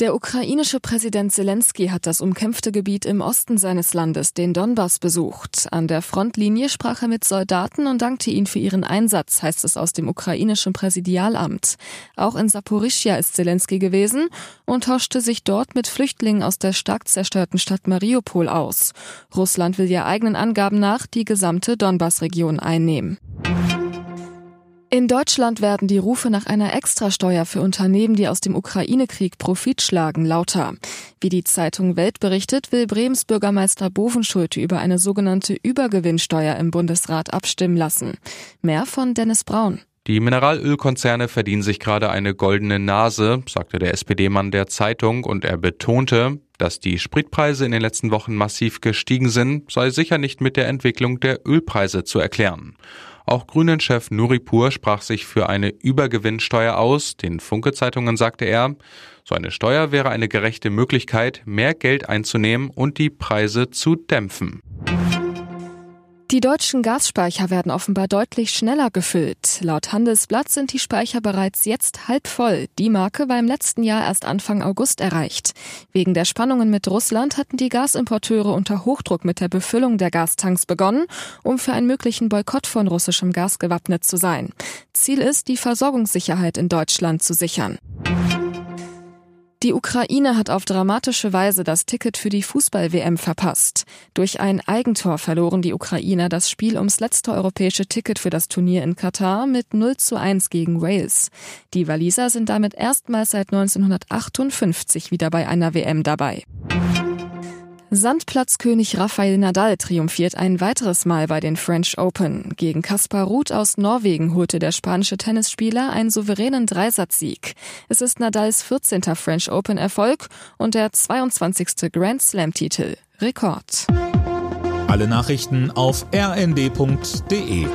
Der ukrainische Präsident Zelensky hat das umkämpfte Gebiet im Osten seines Landes, den Donbass, besucht. An der Frontlinie sprach er mit Soldaten und dankte ihnen für ihren Einsatz, heißt es aus dem ukrainischen Präsidialamt. Auch in Saporischia ist Zelensky gewesen und tauschte sich dort mit Flüchtlingen aus der stark zerstörten Stadt Mariupol aus. Russland will ja eigenen Angaben nach die gesamte Donbass-Region einnehmen. In Deutschland werden die Rufe nach einer Extrasteuer für Unternehmen, die aus dem Ukraine-Krieg Profit schlagen, lauter. Wie die Zeitung Welt berichtet, will Brems Bürgermeister Bovenschulte über eine sogenannte Übergewinnsteuer im Bundesrat abstimmen lassen. Mehr von Dennis Braun. Die Mineralölkonzerne verdienen sich gerade eine goldene Nase, sagte der SPD-Mann der Zeitung und er betonte, dass die Spritpreise in den letzten Wochen massiv gestiegen sind, sei sicher nicht mit der Entwicklung der Ölpreise zu erklären. Auch Grünen-Chef Nuripur sprach sich für eine Übergewinnsteuer aus. Den Funke-Zeitungen sagte er, so eine Steuer wäre eine gerechte Möglichkeit, mehr Geld einzunehmen und die Preise zu dämpfen. Die deutschen Gasspeicher werden offenbar deutlich schneller gefüllt. Laut Handelsblatt sind die Speicher bereits jetzt halb voll. Die Marke war im letzten Jahr erst Anfang August erreicht. Wegen der Spannungen mit Russland hatten die Gasimporteure unter Hochdruck mit der Befüllung der Gastanks begonnen, um für einen möglichen Boykott von russischem Gas gewappnet zu sein. Ziel ist, die Versorgungssicherheit in Deutschland zu sichern. Die Ukraine hat auf dramatische Weise das Ticket für die Fußball-WM verpasst. Durch ein Eigentor verloren die Ukrainer das Spiel ums letzte europäische Ticket für das Turnier in Katar mit 0 zu 1 gegen Wales. Die Waliser sind damit erstmals seit 1958 wieder bei einer WM dabei. Sandplatzkönig Rafael Nadal triumphiert ein weiteres Mal bei den French Open. Gegen Kaspar Ruth aus Norwegen holte der spanische Tennisspieler einen souveränen Dreisatzsieg. Es ist Nadals 14. French Open Erfolg und der 22. Grand Slam Titel. Rekord. Alle Nachrichten auf rnd.de